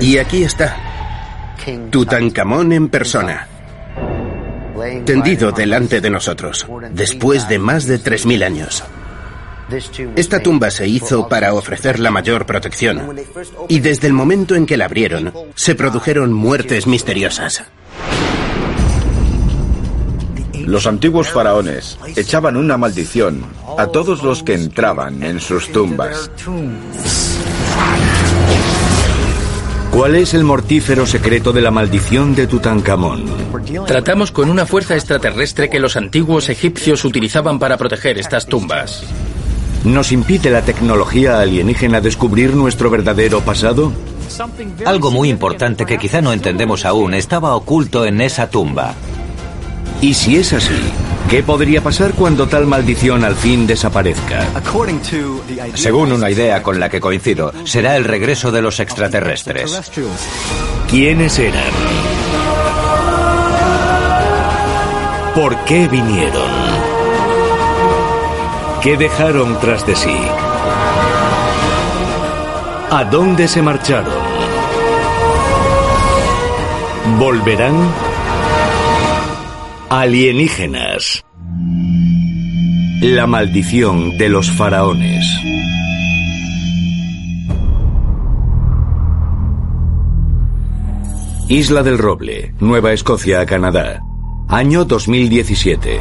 Y aquí está, Tutankamón en persona, tendido delante de nosotros, después de más de 3.000 años. Esta tumba se hizo para ofrecer la mayor protección. Y desde el momento en que la abrieron se produjeron muertes misteriosas. Los antiguos faraones echaban una maldición a todos los que entraban en sus tumbas. ¿Cuál es el mortífero secreto de la maldición de Tutankamón? Tratamos con una fuerza extraterrestre que los antiguos egipcios utilizaban para proteger estas tumbas. ¿Nos impide la tecnología alienígena descubrir nuestro verdadero pasado? Algo muy importante que quizá no entendemos aún estaba oculto en esa tumba. Y si es así, ¿qué podría pasar cuando tal maldición al fin desaparezca? Según una idea con la que coincido, será el regreso de los extraterrestres. ¿Quiénes eran? ¿Por qué vinieron? ¿Qué dejaron tras de sí? ¿A dónde se marcharon? ¿Volverán? Alienígenas. La maldición de los faraones. Isla del Roble, Nueva Escocia, Canadá. Año 2017.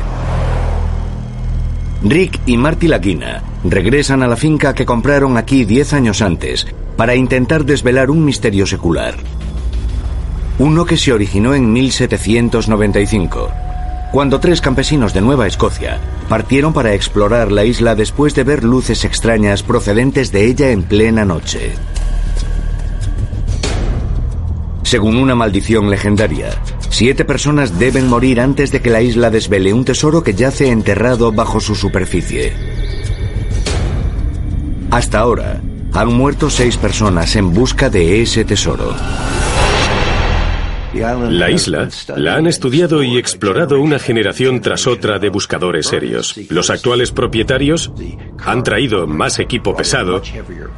Rick y Marty Laguina regresan a la finca que compraron aquí 10 años antes para intentar desvelar un misterio secular. Uno que se originó en 1795 cuando tres campesinos de Nueva Escocia partieron para explorar la isla después de ver luces extrañas procedentes de ella en plena noche. Según una maldición legendaria, siete personas deben morir antes de que la isla desvele un tesoro que yace enterrado bajo su superficie. Hasta ahora, han muerto seis personas en busca de ese tesoro. La isla la han estudiado y explorado una generación tras otra de buscadores serios. Los actuales propietarios han traído más equipo pesado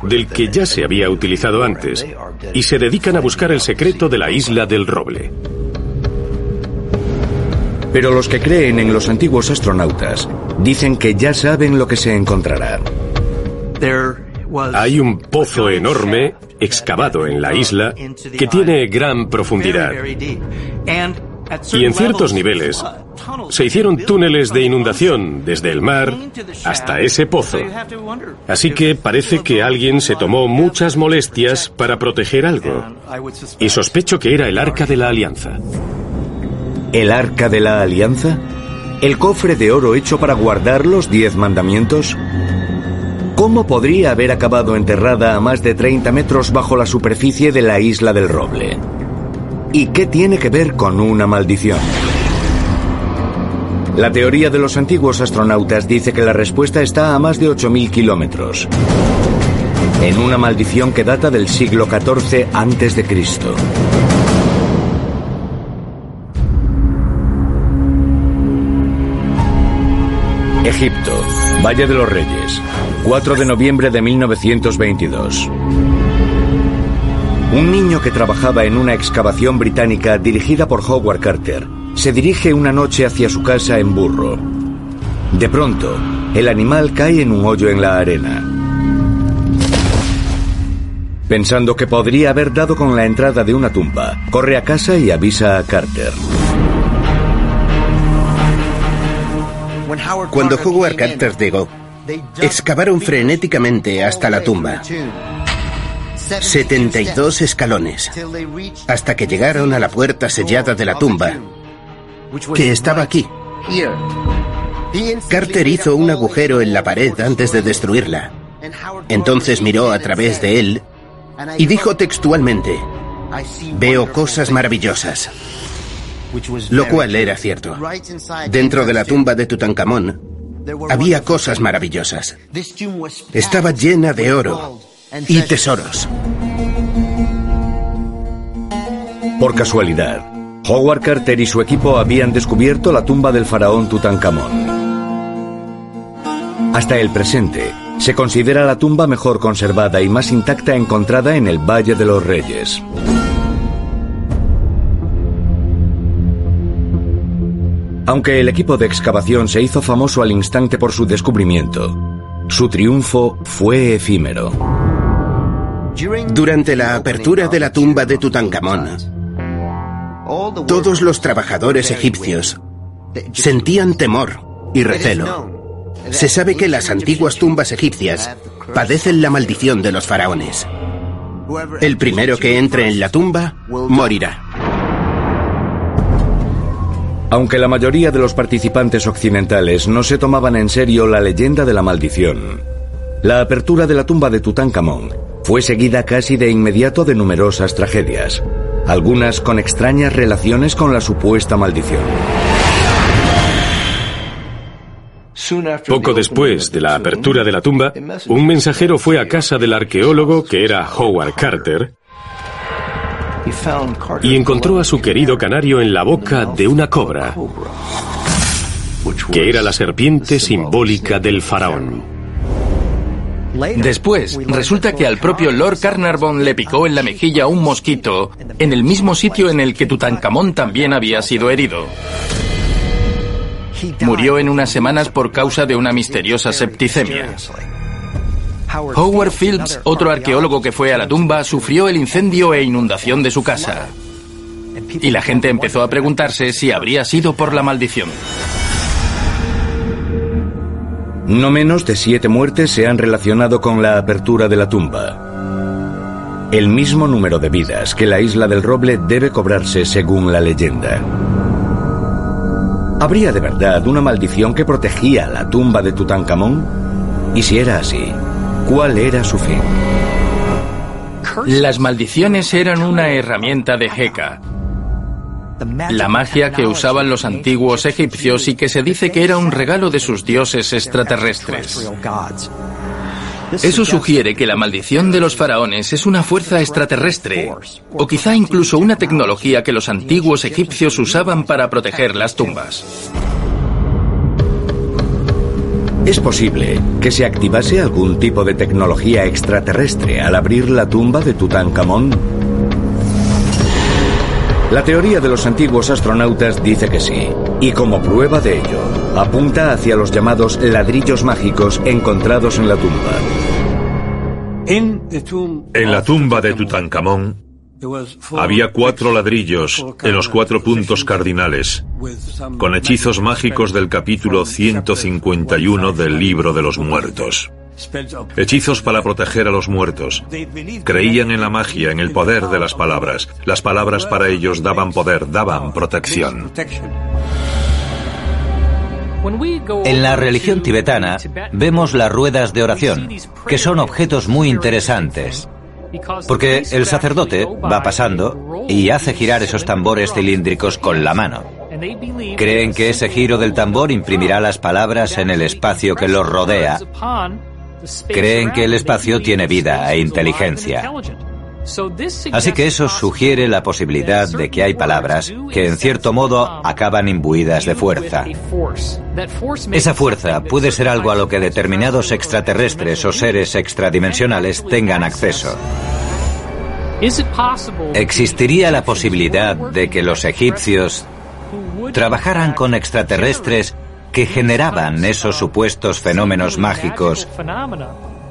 del que ya se había utilizado antes y se dedican a buscar el secreto de la isla del roble. Pero los que creen en los antiguos astronautas dicen que ya saben lo que se encontrará. Hay un pozo enorme excavado en la isla que tiene gran profundidad. Y en ciertos niveles se hicieron túneles de inundación desde el mar hasta ese pozo. Así que parece que alguien se tomó muchas molestias para proteger algo. Y sospecho que era el Arca de la Alianza. ¿El Arca de la Alianza? ¿El cofre de oro hecho para guardar los diez mandamientos? ¿Cómo podría haber acabado enterrada a más de 30 metros bajo la superficie de la isla del Roble? ¿Y qué tiene que ver con una maldición? La teoría de los antiguos astronautas dice que la respuesta está a más de 8.000 kilómetros. En una maldición que data del siglo XIV Cristo. Egipto, Valle de los Reyes, 4 de noviembre de 1922. Un niño que trabajaba en una excavación británica dirigida por Howard Carter se dirige una noche hacia su casa en burro. De pronto, el animal cae en un hoyo en la arena. Pensando que podría haber dado con la entrada de una tumba, corre a casa y avisa a Carter. Cuando Howard Carter llegó, excavaron frenéticamente hasta la tumba. 72 escalones, hasta que llegaron a la puerta sellada de la tumba, que estaba aquí. Carter hizo un agujero en la pared antes de destruirla. Entonces miró a través de él y dijo textualmente, veo cosas maravillosas. Lo cual era cierto. Dentro de la tumba de Tutankamón había cosas maravillosas. Estaba llena de oro y tesoros. Por casualidad, Howard Carter y su equipo habían descubierto la tumba del faraón Tutankamón. Hasta el presente, Se considera la tumba mejor conservada y más intacta encontrada en el Valle de los Reyes. Aunque el equipo de excavación se hizo famoso al instante por su descubrimiento, su triunfo fue efímero. Durante la apertura de la tumba de Tutankamón, todos los trabajadores egipcios sentían temor y recelo. Se sabe que las antiguas tumbas egipcias padecen la maldición de los faraones. El primero que entre en la tumba morirá. Aunque la mayoría de los participantes occidentales no se tomaban en serio la leyenda de la maldición, la apertura de la tumba de Tutankamón fue seguida casi de inmediato de numerosas tragedias, algunas con extrañas relaciones con la supuesta maldición. Poco después de la apertura de la tumba, un mensajero fue a casa del arqueólogo que era Howard Carter y encontró a su querido canario en la boca de una cobra, que era la serpiente simbólica del faraón. Después, resulta que al propio Lord Carnarvon le picó en la mejilla un mosquito en el mismo sitio en el que Tutankamón también había sido herido. Murió en unas semanas por causa de una misteriosa septicemia. Howard Phillips, otro arqueólogo que fue a la tumba, sufrió el incendio e inundación de su casa. Y la gente empezó a preguntarse si habría sido por la maldición. No menos de siete muertes se han relacionado con la apertura de la tumba. El mismo número de vidas que la isla del roble debe cobrarse según la leyenda. ¿Habría de verdad una maldición que protegía la tumba de Tutankamón? Y si era así, ¿Cuál era su fin? Las maldiciones eran una herramienta de Heka, la magia que usaban los antiguos egipcios y que se dice que era un regalo de sus dioses extraterrestres. Eso sugiere que la maldición de los faraones es una fuerza extraterrestre, o quizá incluso una tecnología que los antiguos egipcios usaban para proteger las tumbas. ¿Es posible que se activase algún tipo de tecnología extraterrestre al abrir la tumba de Tutankamón? La teoría de los antiguos astronautas dice que sí, y como prueba de ello, apunta hacia los llamados ladrillos mágicos encontrados en la tumba. En la tumba de Tutankamón había cuatro ladrillos en los cuatro puntos cardinales, con hechizos mágicos del capítulo 151 del libro de los muertos. Hechizos para proteger a los muertos. Creían en la magia, en el poder de las palabras. Las palabras para ellos daban poder, daban protección. En la religión tibetana vemos las ruedas de oración, que son objetos muy interesantes. Porque el sacerdote va pasando y hace girar esos tambores cilíndricos con la mano. Creen que ese giro del tambor imprimirá las palabras en el espacio que los rodea. Creen que el espacio tiene vida e inteligencia. Así que eso sugiere la posibilidad de que hay palabras que en cierto modo acaban imbuidas de fuerza. Esa fuerza puede ser algo a lo que determinados extraterrestres o seres extradimensionales tengan acceso. ¿Existiría la posibilidad de que los egipcios trabajaran con extraterrestres que generaban esos supuestos fenómenos mágicos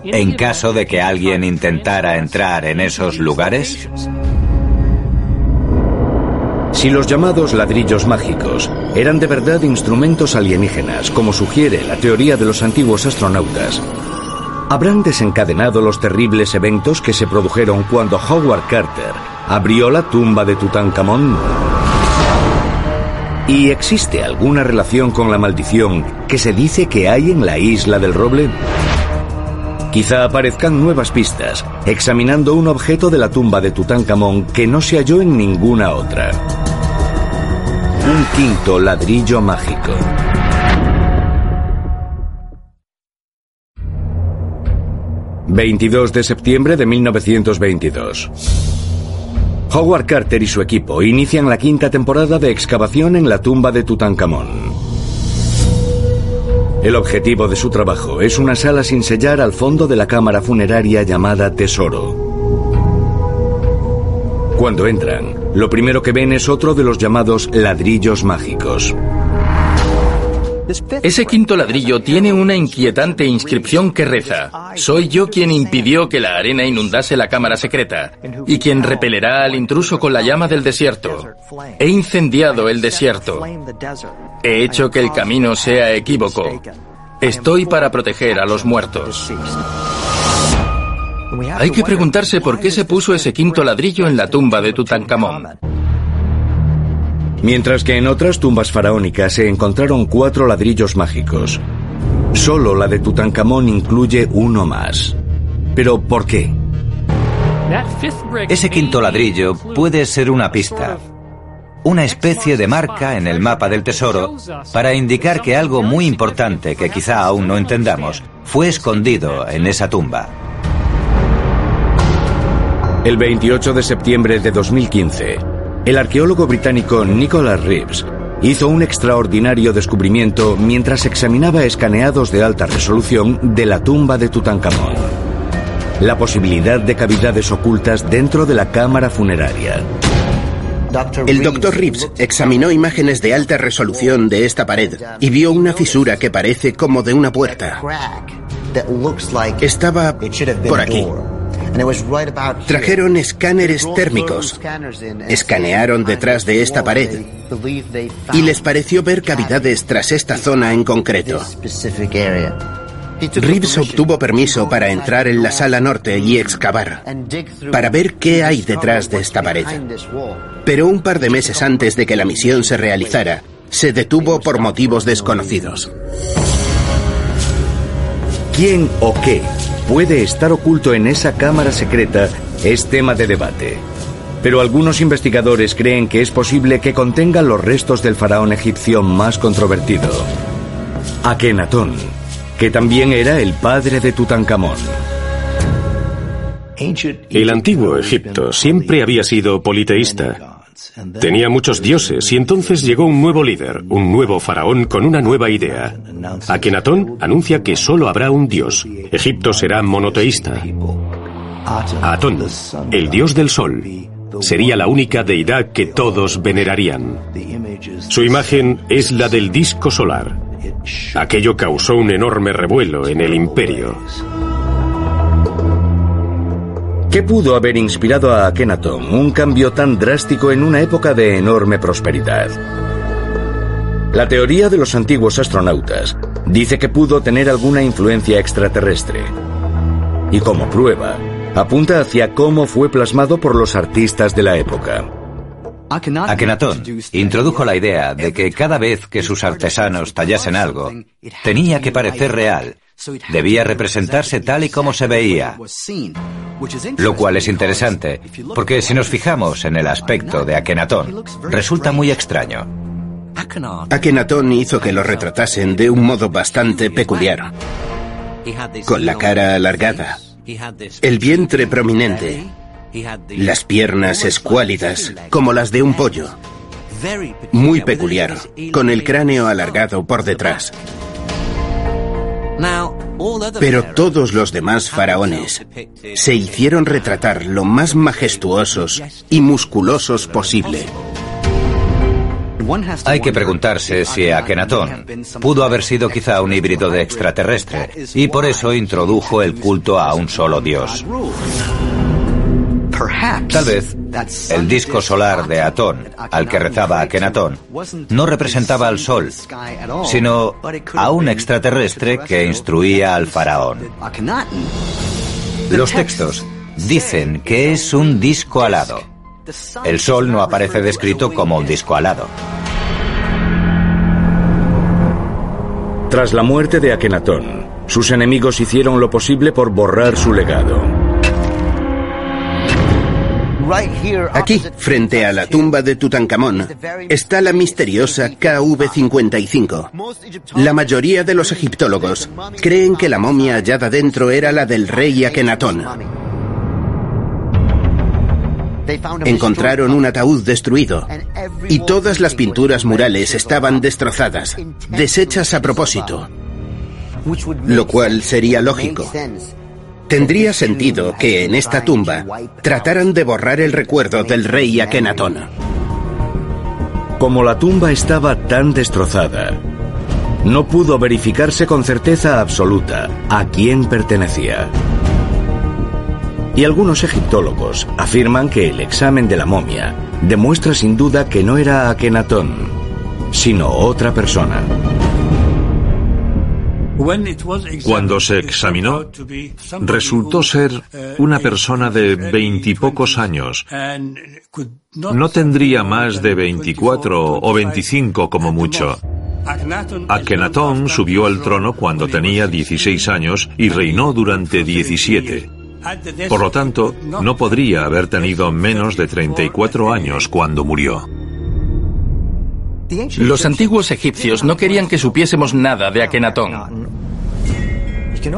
en caso de que alguien intentara entrar en esos lugares? Si los llamados ladrillos mágicos eran de verdad instrumentos alienígenas, como sugiere la teoría de los antiguos astronautas, ¿habrán desencadenado los terribles eventos que se produjeron cuando Howard Carter abrió la tumba de Tutankamón? ¿Y existe alguna relación con la maldición que se dice que hay en la isla del roble? Quizá aparezcan nuevas pistas, examinando un objeto de la tumba de Tutankamón que no se halló en ninguna otra. Un quinto ladrillo mágico. ...22 de septiembre de 1922... Howard Carter y su equipo inician la quinta temporada de excavación en la tumba de Tutankamón. El objetivo de su trabajo es una sala sin sellar al fondo de la cámara funeraria llamada Tesoro. Cuando entran, lo primero que ven es otro de los llamados ladrillos mágicos. Ese quinto ladrillo tiene una inquietante inscripción que reza, Soy yo quien impidió que la arena inundase la cámara secreta y quien repelerá al intruso con la llama del desierto. He incendiado el desierto. He hecho que el camino sea equívoco. Estoy para proteger a los muertos. Hay que preguntarse por qué se puso ese quinto ladrillo en la tumba de Tutankamón. Mientras que en otras tumbas faraónicas se encontraron cuatro ladrillos mágicos. Solo la de Tutankamón incluye uno más. ¿Pero por qué? Ese quinto ladrillo puede ser una pista, una especie de marca en el mapa del tesoro para indicar que algo muy importante que quizá aún no entendamos fue escondido en esa tumba. El 28 de septiembre de 2015, el arqueólogo británico Nicholas Reeves hizo un extraordinario descubrimiento mientras examinaba escaneados de alta resolución de la tumba de Tutankamón. La posibilidad de cavidades ocultas dentro de la cámara funeraria. El doctor Reeves examinó imágenes de alta resolución de esta pared y vio una fisura que parece como de una puerta. Estaba por aquí. Trajeron escáneres térmicos, escanearon detrás de esta pared y les pareció ver cavidades tras esta zona en concreto. Reeves obtuvo permiso para entrar en la sala norte y excavar, para ver qué hay detrás de esta pared. Pero un par de meses antes de que la misión se realizara, se detuvo por motivos desconocidos. ¿Quién o qué puede estar oculto en esa cámara secreta es tema de debate. Pero algunos investigadores creen que es posible que contenga los restos del faraón egipcio más controvertido, Akenatón, que también era el padre de Tutankamón. El antiguo Egipto siempre había sido politeísta. Tenía muchos dioses y entonces llegó un nuevo líder, un nuevo faraón con una nueva idea. Akenatón anuncia que solo habrá un dios. Egipto será monoteísta. Atón, el dios del sol, sería la única deidad que todos venerarían. Su imagen es la del disco solar. Aquello causó un enorme revuelo en el imperio. ¿Qué pudo haber inspirado a Akhenaton un cambio tan drástico en una época de enorme prosperidad? La teoría de los antiguos astronautas dice que pudo tener alguna influencia extraterrestre. Y como prueba, apunta hacia cómo fue plasmado por los artistas de la época. Akenatón introdujo la idea de que cada vez que sus artesanos tallasen algo, tenía que parecer real, debía representarse tal y como se veía. Lo cual es interesante, porque si nos fijamos en el aspecto de Akenatón, resulta muy extraño. Akenatón hizo que lo retratasen de un modo bastante peculiar. Con la cara alargada, el vientre prominente, las piernas escuálidas, como las de un pollo. Muy peculiar, con el cráneo alargado por detrás. Pero todos los demás faraones se hicieron retratar lo más majestuosos y musculosos posible. Hay que preguntarse si Akenatón pudo haber sido quizá un híbrido de extraterrestre y por eso introdujo el culto a un solo dios. Tal vez el disco solar de Atón, al que rezaba Akenatón, no representaba al sol, sino a un extraterrestre que instruía al faraón. Los textos dicen que es un disco alado. El sol no aparece descrito como un disco alado. Tras la muerte de Akenatón, sus enemigos hicieron lo posible por borrar su legado. Aquí, frente a la tumba de Tutankamón, está la misteriosa KV-55. La mayoría de los egiptólogos creen que la momia hallada dentro era la del rey Akenatón. Encontraron un ataúd destruido y todas las pinturas murales estaban destrozadas, deshechas a propósito. lo cual sería lógico. Tendría sentido que en esta tumba trataran de borrar el recuerdo del rey Akenatón. Como la tumba estaba tan destrozada, no pudo verificarse con certeza absoluta a quién pertenecía. Y algunos egiptólogos afirman que el examen de la momia demuestra sin duda que no era Akenatón, sino otra persona. Cuando se examinó, resultó ser una persona de veintipocos años. No tendría más de veinticuatro o veinticinco como mucho. Akenatón subió al trono cuando tenía 16 años y reinó durante 17. Por lo tanto, no podría haber tenido menos de 34 años cuando murió. Los antiguos egipcios no querían que supiésemos nada de Akenatón.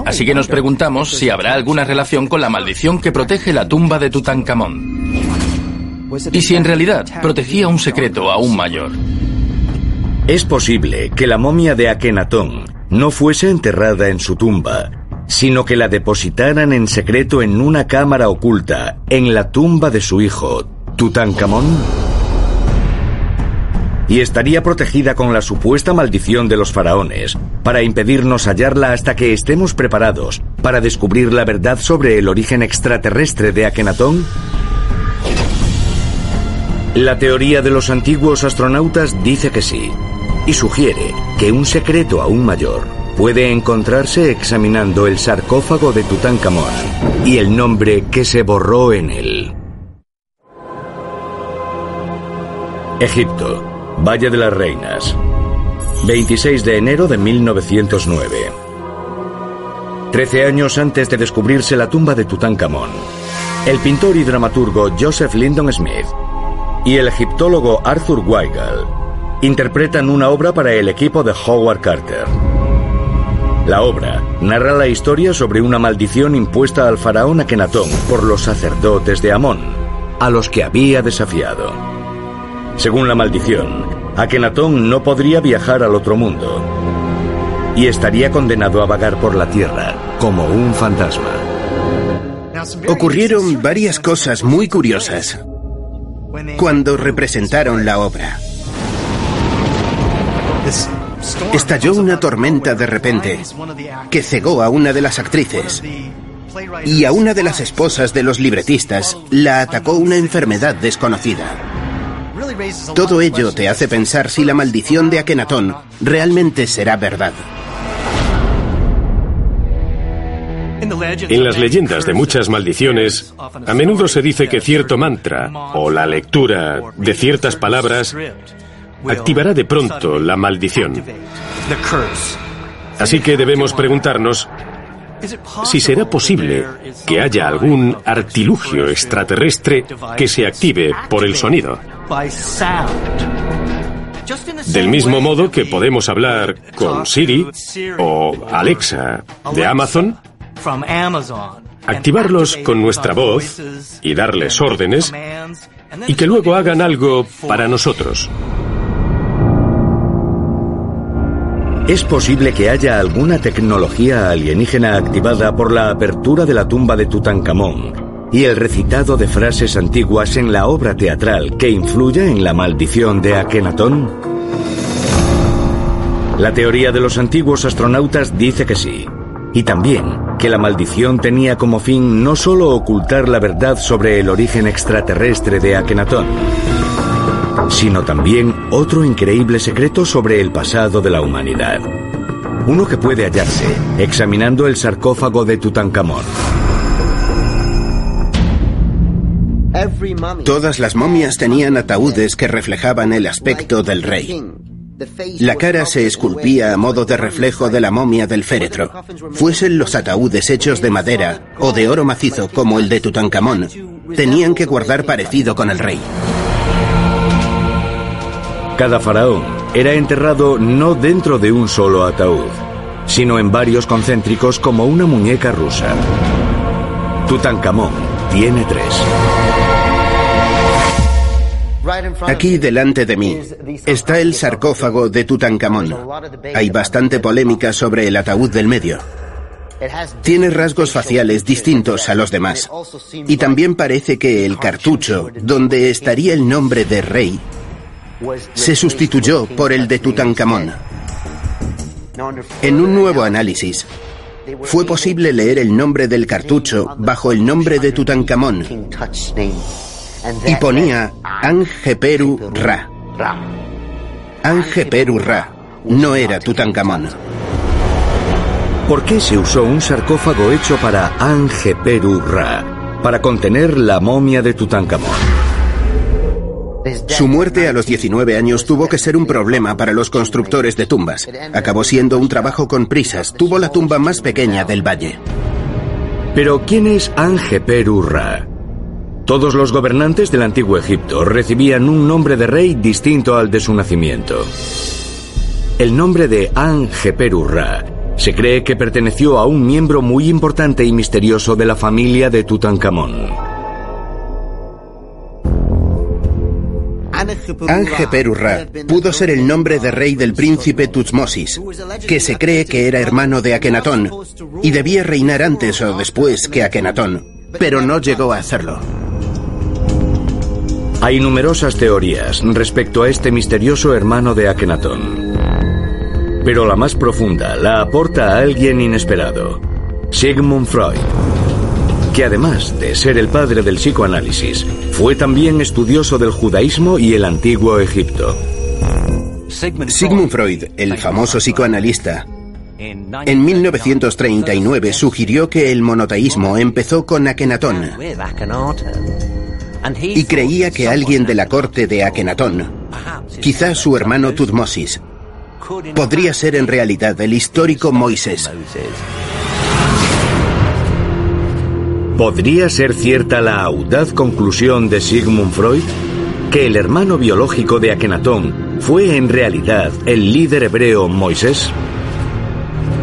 Así que nos preguntamos si habrá alguna relación con la maldición que protege la tumba de Tutankamón. Y si en realidad protegía un secreto aún mayor. Es posible que la momia de Akenatón no fuese enterrada en su tumba, sino que la depositaran en secreto en una cámara oculta en la tumba de su hijo, Tutankamón y estaría protegida con la supuesta maldición de los faraones, para impedirnos hallarla hasta que estemos preparados para descubrir la verdad sobre el origen extraterrestre de Akenatón? La teoría de los antiguos astronautas dice que sí, y sugiere que un secreto aún mayor puede encontrarse examinando el sarcófago de Tutankamón y el nombre que se borró en él. Egipto, Valle de las Reinas. 26 de enero de 1909. Trece años antes de descubrirse la tumba de Tutankamón, el pintor y dramaturgo Joseph Lyndon Smith y el egiptólogo Arthur Weigel interpretan una obra para el equipo de Howard Carter. La obra narra la historia sobre una maldición impuesta al faraón Akenatón por los sacerdotes de Amón, a los que había desafiado. Según la maldición, Akenatón no podría viajar al otro mundo y estaría condenado a vagar por la tierra como un fantasma. Ocurrieron varias cosas muy curiosas cuando representaron la obra. Estalló una tormenta de repente que cegó a una de las actrices y a una de las esposas de los libretistas la atacó una enfermedad desconocida. Todo ello te hace pensar si la maldición de Akenatón realmente será verdad. En las leyendas de muchas maldiciones, a menudo se dice que cierto mantra o la lectura de ciertas palabras activará de pronto la maldición. Así que debemos preguntarnos si será posible que haya algún artilugio extraterrestre que se active por el sonido. Del mismo modo que podemos hablar con Siri o Alexa de Amazon, activarlos con nuestra voz y darles órdenes y que luego hagan algo para nosotros. Es posible que haya alguna tecnología alienígena activada por la apertura de la tumba de Tutankamón y el recitado de frases antiguas en la obra teatral que influya en la maldición de Akenatón? La teoría de los antiguos astronautas dice que sí, y también que la maldición tenía como fin no solo ocultar la verdad sobre el origen extraterrestre de Akenatón, sino también otro increíble secreto sobre el pasado de la humanidad. Uno que puede hallarse examinando el sarcófago de Tutankamón. Todas las momias tenían ataúdes que reflejaban el aspecto del rey. La cara se esculpía a modo de reflejo de la momia del féretro. Fuesen los ataúdes hechos de madera o de oro macizo como el de Tutankamón, tenían que guardar parecido con el rey. Cada faraón era enterrado no dentro de un solo ataúd, sino en varios concéntricos como una muñeca rusa. Tutankamón tiene tres. Aquí delante de mí está el sarcófago de Tutankamón. Hay bastante polémica sobre el ataúd del medio. Tiene rasgos faciales distintos a los demás. Y también parece que el cartucho, donde estaría el nombre de rey, se sustituyó por el de Tutankamón. En un nuevo análisis, fue posible leer el nombre del cartucho bajo el nombre de Tutankamón y ponía Angeperu Ra. Angeperu Ra no era Tutankamón. ¿Por qué se usó un sarcófago hecho para Angeperu Ra? Para contener la momia de Tutankamón. Su muerte a los 19 años tuvo que ser un problema para los constructores de tumbas. Acabó siendo un trabajo con prisas. Tuvo la tumba más pequeña del valle. Pero ¿quién es Angeperu Ra? Todos los gobernantes del antiguo Egipto recibían un nombre de rey distinto al de su nacimiento. El nombre de Angeperu Ra se cree que perteneció a un miembro muy importante y misterioso de la familia de Tutankamón. Angeperurra pudo ser el nombre de rey del príncipe Tutmosis, que se cree que era hermano de Akenatón y debía reinar antes o después que Akenatón, pero no llegó a hacerlo. Hay numerosas teorías respecto a este misterioso hermano de Akenatón. Pero la más profunda la aporta a alguien inesperado, Sigmund Freud que además de ser el padre del psicoanálisis, fue también estudioso del judaísmo y el antiguo Egipto. Sigmund Freud, el famoso psicoanalista, en 1939 sugirió que el monoteísmo empezó con Akenatón y creía que alguien de la corte de Akenatón, quizá su hermano Tutmosis, podría ser en realidad el histórico Moisés. ¿Podría ser cierta la audaz conclusión de Sigmund Freud? ¿Que el hermano biológico de Akenatón fue en realidad el líder hebreo Moisés?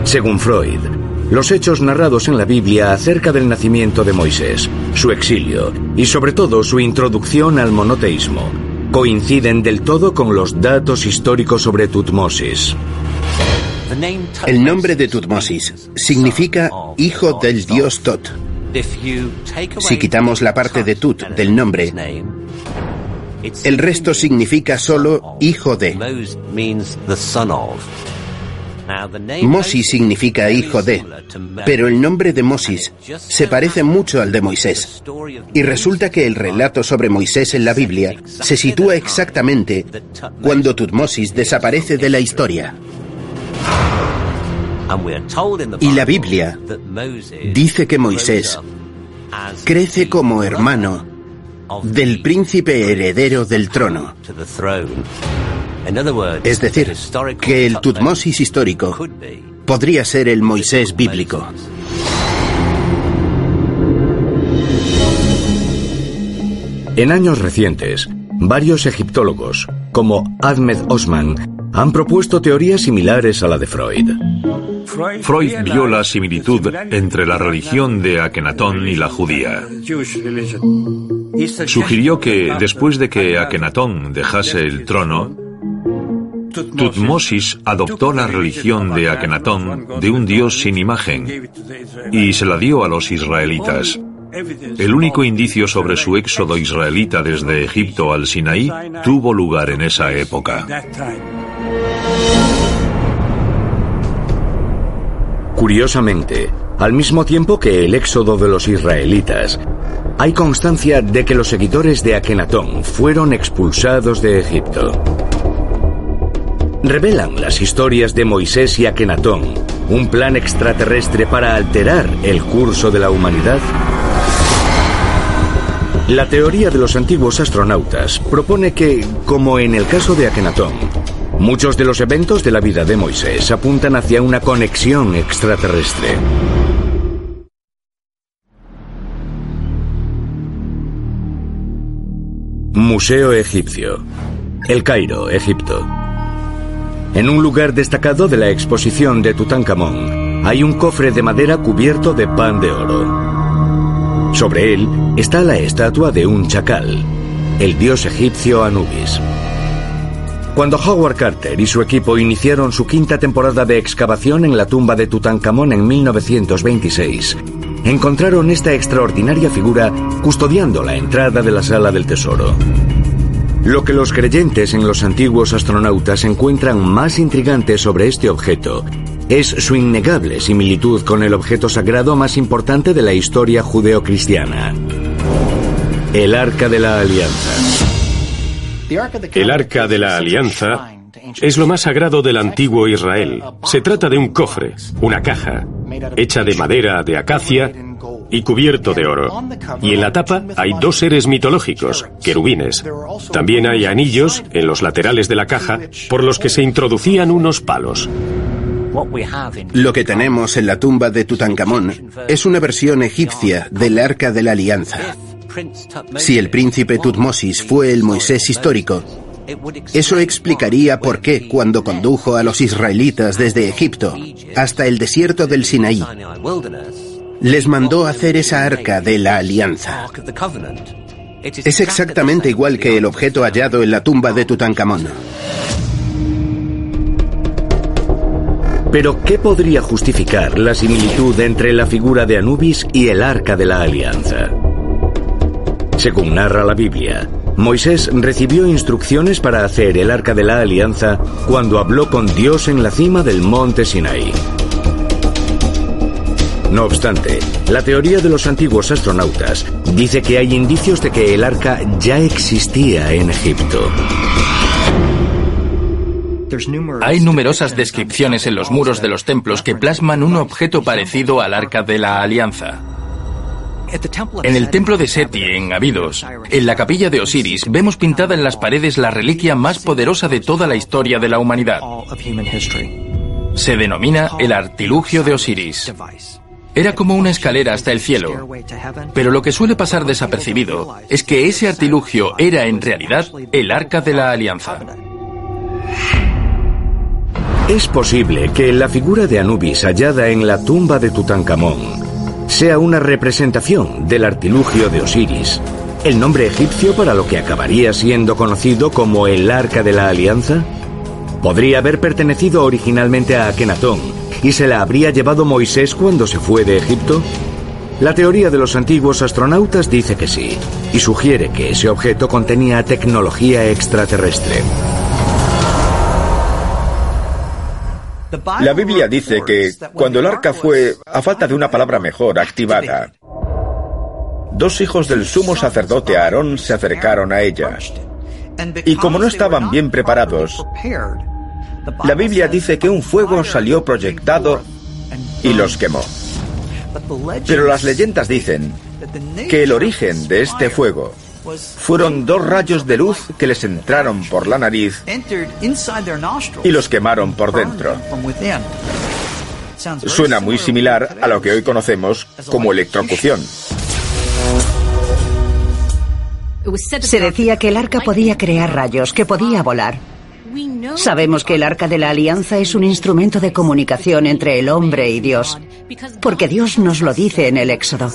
Según Freud, los hechos narrados en la Biblia acerca del nacimiento de Moisés, su exilio y sobre todo su introducción al monoteísmo coinciden del todo con los datos históricos sobre Tutmosis. El nombre de Tutmosis significa hijo del dios Tot si quitamos la parte de Tut del nombre, el resto significa solo hijo de. Mosis significa hijo de, pero el nombre de Mosis se parece mucho al de Moisés. Y resulta que el relato sobre Moisés en la Biblia se sitúa exactamente cuando Tutmosis desaparece de la historia. Y la Biblia dice que Moisés crece como hermano del príncipe heredero del trono. Es decir, que el Tutmosis histórico podría ser el Moisés bíblico. En años recientes, varios egiptólogos, como Ahmed Osman, han propuesto teorías similares a la de Freud. Freud vio la similitud entre la religión de Akenatón y la judía. Sugirió que después de que Akenatón dejase el trono, Tutmosis adoptó la religión de Akenatón de un dios sin imagen y se la dio a los israelitas. El único indicio sobre su éxodo israelita desde Egipto al Sinaí tuvo lugar en esa época. Curiosamente, al mismo tiempo que el éxodo de los israelitas, hay constancia de que los seguidores de Akenatón fueron expulsados de Egipto. Revelan las historias de Moisés y Akenatón un plan extraterrestre para alterar el curso de la humanidad. La teoría de los antiguos astronautas propone que, como en el caso de Akenatón, Muchos de los eventos de la vida de Moisés apuntan hacia una conexión extraterrestre. Museo Egipcio. El Cairo, Egipto. En un lugar destacado de la exposición de Tutankamón hay un cofre de madera cubierto de pan de oro. Sobre él está la estatua de un chacal, el dios egipcio Anubis. Cuando Howard Carter y su equipo iniciaron su quinta temporada de excavación en la tumba de Tutankamón en 1926, encontraron esta extraordinaria figura custodiando la entrada de la sala del tesoro. Lo que los creyentes en los antiguos astronautas encuentran más intrigante sobre este objeto es su innegable similitud con el objeto sagrado más importante de la historia judeocristiana, el Arca de la Alianza. El Arca de la Alianza es lo más sagrado del antiguo Israel. Se trata de un cofre, una caja, hecha de madera de acacia y cubierto de oro. Y en la tapa hay dos seres mitológicos, querubines. También hay anillos en los laterales de la caja por los que se introducían unos palos. Lo que tenemos en la tumba de Tutankamón es una versión egipcia del Arca de la Alianza. Si el príncipe Tutmosis fue el Moisés histórico, eso explicaría por qué cuando condujo a los israelitas desde Egipto hasta el desierto del Sinaí, les mandó hacer esa arca de la alianza. Es exactamente igual que el objeto hallado en la tumba de Tutankamón. Pero, ¿qué podría justificar la similitud entre la figura de Anubis y el arca de la alianza? Según narra la Biblia, Moisés recibió instrucciones para hacer el arca de la alianza cuando habló con Dios en la cima del monte Sinaí. No obstante, la teoría de los antiguos astronautas dice que hay indicios de que el arca ya existía en Egipto. Hay numerosas descripciones en los muros de los templos que plasman un objeto parecido al arca de la alianza. En el templo de Seti, en Abidos, en la capilla de Osiris, vemos pintada en las paredes la reliquia más poderosa de toda la historia de la humanidad. Se denomina el artilugio de Osiris. Era como una escalera hasta el cielo. Pero lo que suele pasar desapercibido es que ese artilugio era en realidad el arca de la alianza. Es posible que la figura de Anubis hallada en la tumba de Tutankamón sea una representación del artilugio de Osiris, el nombre egipcio para lo que acabaría siendo conocido como el Arca de la Alianza. Podría haber pertenecido originalmente a Akenatón y se la habría llevado Moisés cuando se fue de Egipto. La teoría de los antiguos astronautas dice que sí, y sugiere que ese objeto contenía tecnología extraterrestre. La Biblia dice que cuando el arca fue, a falta de una palabra mejor, activada, dos hijos del sumo sacerdote Aarón se acercaron a ella. Y como no estaban bien preparados, la Biblia dice que un fuego salió proyectado y los quemó. Pero las leyendas dicen que el origen de este fuego fueron dos rayos de luz que les entraron por la nariz y los quemaron por dentro. Suena muy similar a lo que hoy conocemos como electrocución. Se decía que el arca podía crear rayos, que podía volar. Sabemos que el arca de la alianza es un instrumento de comunicación entre el hombre y Dios, porque Dios nos lo dice en el Éxodo.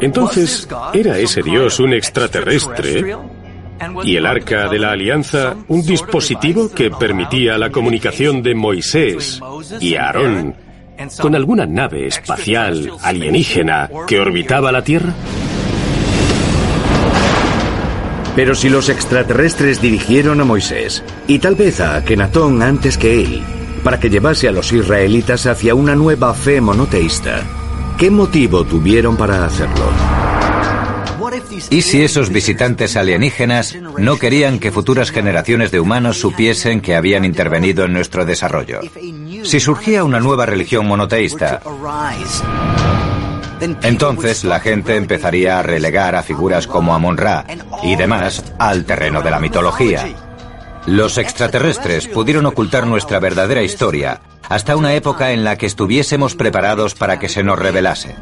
Entonces, ¿era ese Dios un extraterrestre? ¿Y el arca de la alianza un dispositivo que permitía la comunicación de Moisés y Aarón con alguna nave espacial alienígena que orbitaba la Tierra? Pero si los extraterrestres dirigieron a Moisés, y tal vez a Akenatón antes que él, para que llevase a los israelitas hacia una nueva fe monoteísta, ¿qué motivo tuvieron para hacerlo? ¿Y si esos visitantes alienígenas no querían que futuras generaciones de humanos supiesen que habían intervenido en nuestro desarrollo? Si surgía una nueva religión monoteísta, entonces la gente empezaría a relegar a figuras como Amon-Ra y demás al terreno de la mitología. Los extraterrestres pudieron ocultar nuestra verdadera historia hasta una época en la que estuviésemos preparados para que se nos revelase.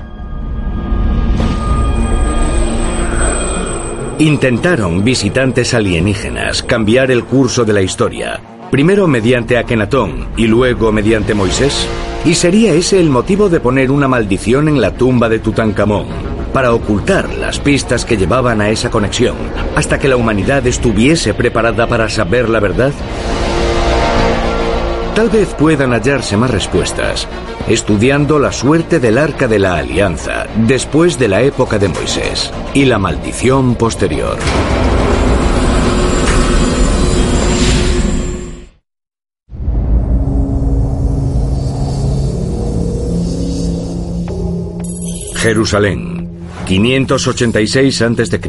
Intentaron visitantes alienígenas cambiar el curso de la historia, primero mediante Akenatón y luego mediante Moisés. ¿Y sería ese el motivo de poner una maldición en la tumba de Tutankamón? para ocultar las pistas que llevaban a esa conexión, hasta que la humanidad estuviese preparada para saber la verdad? Tal vez puedan hallarse más respuestas estudiando la suerte del arca de la alianza después de la época de Moisés y la maldición posterior. Jerusalén, 586 a.C.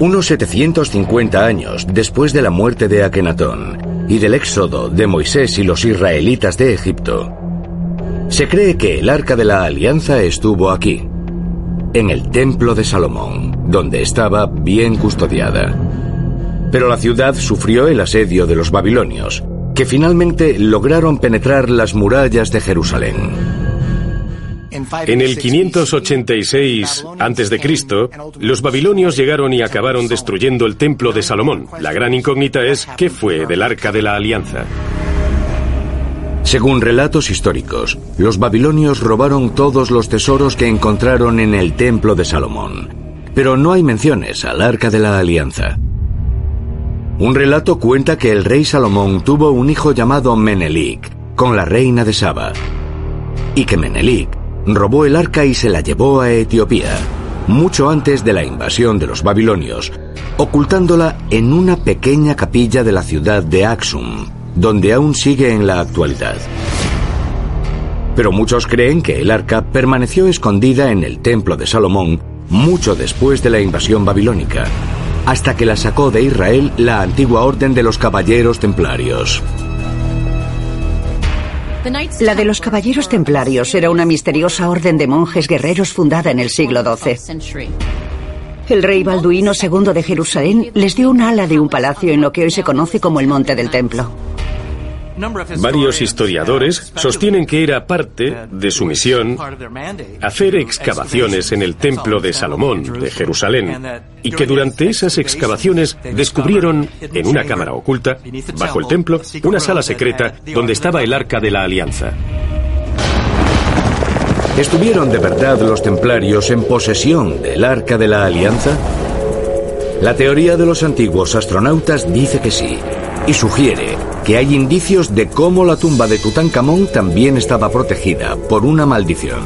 Unos 750 años después de la muerte de Akenatón y del éxodo de Moisés y los israelitas de Egipto, se cree que el arca de la alianza estuvo aquí, en el templo de Salomón, donde estaba bien custodiada. Pero la ciudad sufrió el asedio de los babilonios, que finalmente lograron penetrar las murallas de Jerusalén. En el 586 a.C., los babilonios llegaron y acabaron destruyendo el templo de Salomón. La gran incógnita es qué fue del arca de la alianza. Según relatos históricos, los babilonios robaron todos los tesoros que encontraron en el templo de Salomón, pero no hay menciones al arca de la alianza. Un relato cuenta que el rey Salomón tuvo un hijo llamado Menelik con la reina de Saba, y que Menelik robó el arca y se la llevó a Etiopía, mucho antes de la invasión de los babilonios, ocultándola en una pequeña capilla de la ciudad de Axum, donde aún sigue en la actualidad. Pero muchos creen que el arca permaneció escondida en el templo de Salomón mucho después de la invasión babilónica, hasta que la sacó de Israel la antigua orden de los caballeros templarios. La de los Caballeros Templarios era una misteriosa orden de monjes guerreros fundada en el siglo XII. El rey Balduino II de Jerusalén les dio un ala de un palacio en lo que hoy se conoce como el Monte del Templo. Varios historiadores sostienen que era parte de su misión hacer excavaciones en el templo de Salomón de Jerusalén y que durante esas excavaciones descubrieron en una cámara oculta, bajo el templo, una sala secreta donde estaba el arca de la alianza. ¿Estuvieron de verdad los templarios en posesión del arca de la alianza? La teoría de los antiguos astronautas dice que sí, y sugiere que hay indicios de cómo la tumba de Tutankamón también estaba protegida por una maldición.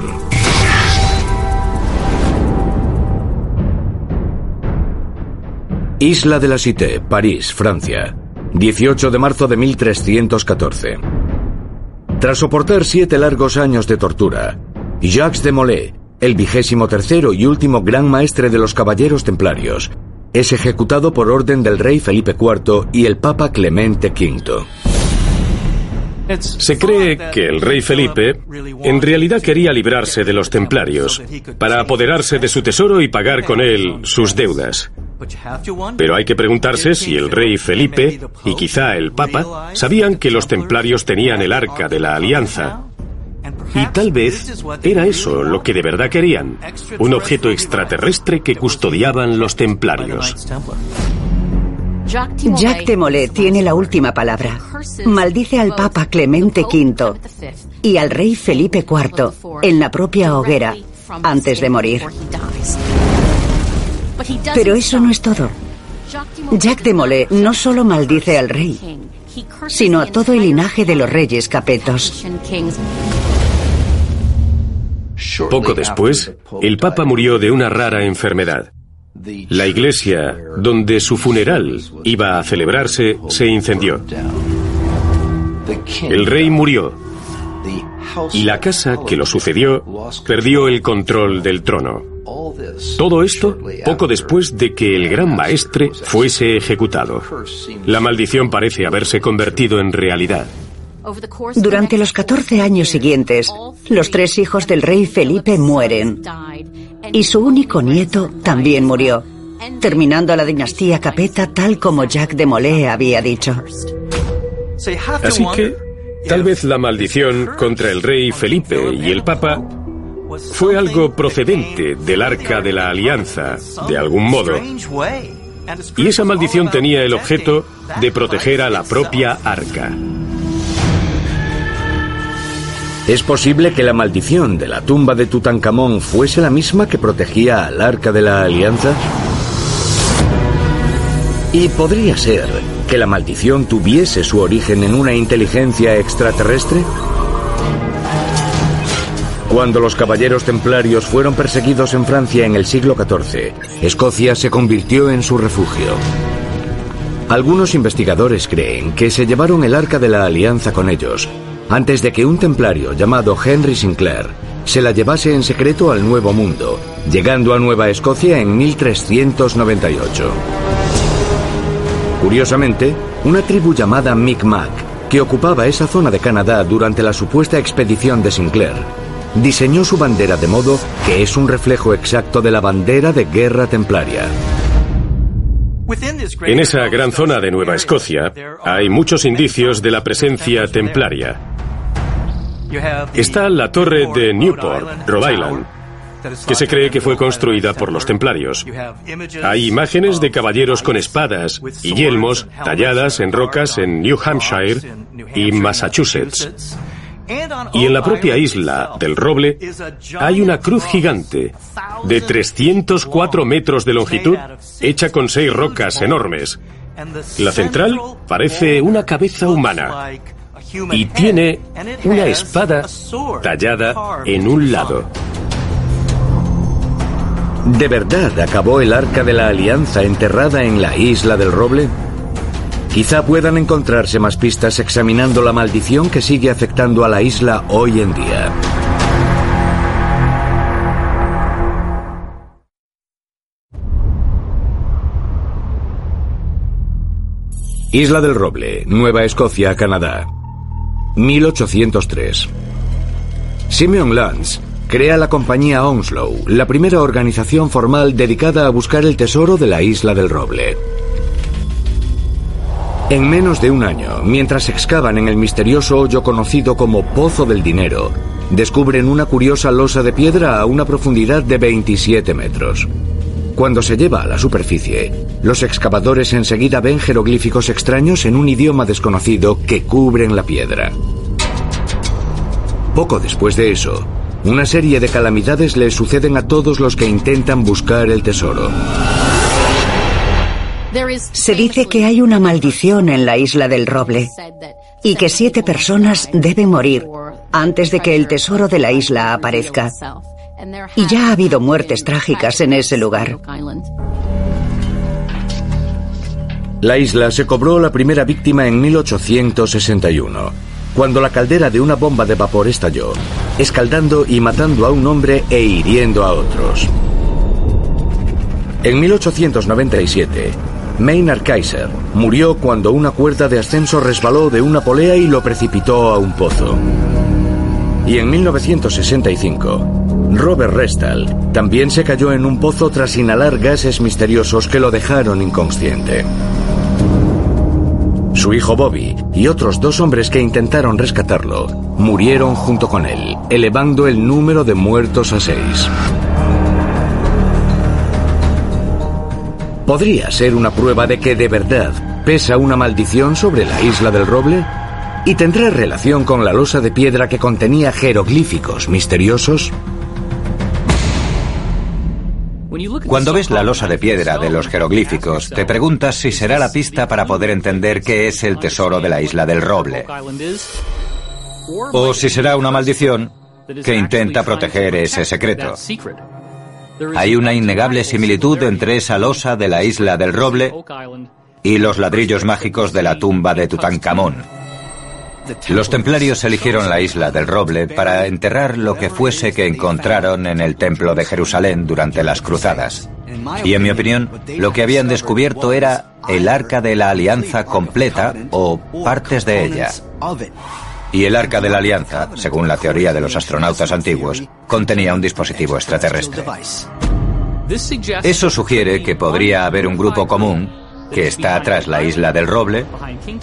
Isla de la Cité, París, Francia, 18 de marzo de 1314. Tras soportar siete largos años de tortura, Jacques de Molay, el vigésimo tercero y último gran maestre de los caballeros templarios, es ejecutado por orden del rey Felipe IV y el Papa Clemente V. Se cree que el rey Felipe en realidad quería librarse de los templarios para apoderarse de su tesoro y pagar con él sus deudas. Pero hay que preguntarse si el rey Felipe y quizá el Papa sabían que los templarios tenían el arca de la alianza y tal vez era eso lo que de verdad querían, un objeto extraterrestre que custodiaban los templarios. Jacques de Molay tiene la última palabra. Maldice al Papa Clemente V y al rey Felipe IV en la propia hoguera antes de morir. Pero eso no es todo. Jacques de Molay no solo maldice al rey, sino a todo el linaje de los reyes capetos. Poco después, el Papa murió de una rara enfermedad. La iglesia donde su funeral iba a celebrarse se incendió. El rey murió y la casa que lo sucedió perdió el control del trono. Todo esto poco después de que el gran maestre fuese ejecutado. La maldición parece haberse convertido en realidad. Durante los 14 años siguientes, los tres hijos del rey Felipe mueren y su único nieto también murió, terminando la dinastía Capeta tal como Jacques de Molay había dicho. Así que, tal vez la maldición contra el rey Felipe y el Papa fue algo procedente del arca de la alianza, de algún modo. Y esa maldición tenía el objeto de proteger a la propia arca. ¿Es posible que la maldición de la tumba de Tutankamón fuese la misma que protegía al arca de la alianza? ¿Y podría ser que la maldición tuviese su origen en una inteligencia extraterrestre? Cuando los caballeros templarios fueron perseguidos en Francia en el siglo XIV, Escocia se convirtió en su refugio. Algunos investigadores creen que se llevaron el arca de la alianza con ellos, antes de que un templario llamado Henry Sinclair se la llevase en secreto al Nuevo Mundo, llegando a Nueva Escocia en 1398. Curiosamente, una tribu llamada Mi'kmaq, que ocupaba esa zona de Canadá durante la supuesta expedición de Sinclair, diseñó su bandera de modo que es un reflejo exacto de la bandera de guerra templaria. En esa gran zona de Nueva Escocia hay muchos indicios de la presencia templaria. Está la torre de Newport, Rhode Island, que se cree que fue construida por los templarios. Hay imágenes de caballeros con espadas y yelmos talladas en rocas en New Hampshire y Massachusetts. Y en la propia isla del Roble hay una cruz gigante de 304 metros de longitud hecha con seis rocas enormes. La central parece una cabeza humana y tiene una espada tallada en un lado. ¿De verdad acabó el arca de la alianza enterrada en la isla del Roble? Quizá puedan encontrarse más pistas examinando la maldición que sigue afectando a la isla hoy en día. Isla del Roble, Nueva Escocia, Canadá. 1803. Simeon Lance crea la compañía Onslow, la primera organización formal dedicada a buscar el tesoro de la isla del Roble. En menos de un año, mientras excavan en el misterioso hoyo conocido como Pozo del Dinero, descubren una curiosa losa de piedra a una profundidad de 27 metros. Cuando se lleva a la superficie, los excavadores enseguida ven jeroglíficos extraños en un idioma desconocido que cubren la piedra. Poco después de eso, una serie de calamidades le suceden a todos los que intentan buscar el tesoro. Se dice que hay una maldición en la isla del roble y que siete personas deben morir antes de que el tesoro de la isla aparezca. Y ya ha habido muertes trágicas en ese lugar. La isla se cobró la primera víctima en 1861, cuando la caldera de una bomba de vapor estalló, escaldando y matando a un hombre e hiriendo a otros. En 1897, Maynard Kaiser murió cuando una cuerda de ascenso resbaló de una polea y lo precipitó a un pozo. Y en 1965, Robert Restal también se cayó en un pozo tras inhalar gases misteriosos que lo dejaron inconsciente. Su hijo Bobby y otros dos hombres que intentaron rescatarlo murieron junto con él, elevando el número de muertos a seis. ¿Podría ser una prueba de que de verdad pesa una maldición sobre la isla del roble? ¿Y tendrá relación con la losa de piedra que contenía jeroglíficos misteriosos? Cuando ves la losa de piedra de los jeroglíficos, te preguntas si será la pista para poder entender qué es el tesoro de la isla del roble. O si será una maldición que intenta proteger ese secreto. Hay una innegable similitud entre esa losa de la isla del roble y los ladrillos mágicos de la tumba de Tutankamón. Los templarios eligieron la isla del roble para enterrar lo que fuese que encontraron en el templo de Jerusalén durante las cruzadas. Y en mi opinión, lo que habían descubierto era el arca de la alianza completa o partes de ella. Y el arca de la alianza, según la teoría de los astronautas antiguos, contenía un dispositivo extraterrestre. Eso sugiere que podría haber un grupo común que está tras la isla del roble,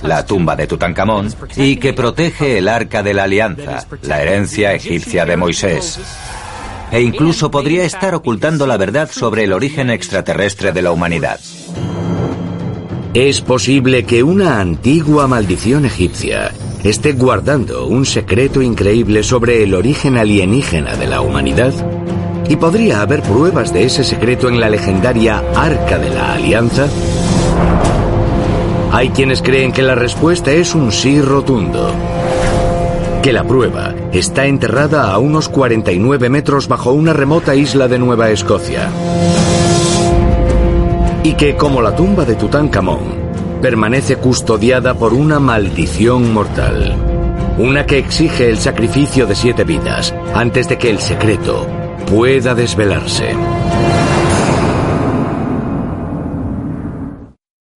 la tumba de Tutankamón, y que protege el arca de la alianza, la herencia egipcia de Moisés. E incluso podría estar ocultando la verdad sobre el origen extraterrestre de la humanidad. Es posible que una antigua maldición egipcia esté guardando un secreto increíble sobre el origen alienígena de la humanidad? ¿Y podría haber pruebas de ese secreto en la legendaria Arca de la Alianza? Hay quienes creen que la respuesta es un sí rotundo. Que la prueba está enterrada a unos 49 metros bajo una remota isla de Nueva Escocia. Y que, como la tumba de Tutankamón, permanece custodiada por una maldición mortal. Una que exige el sacrificio de siete vidas antes de que el secreto pueda desvelarse.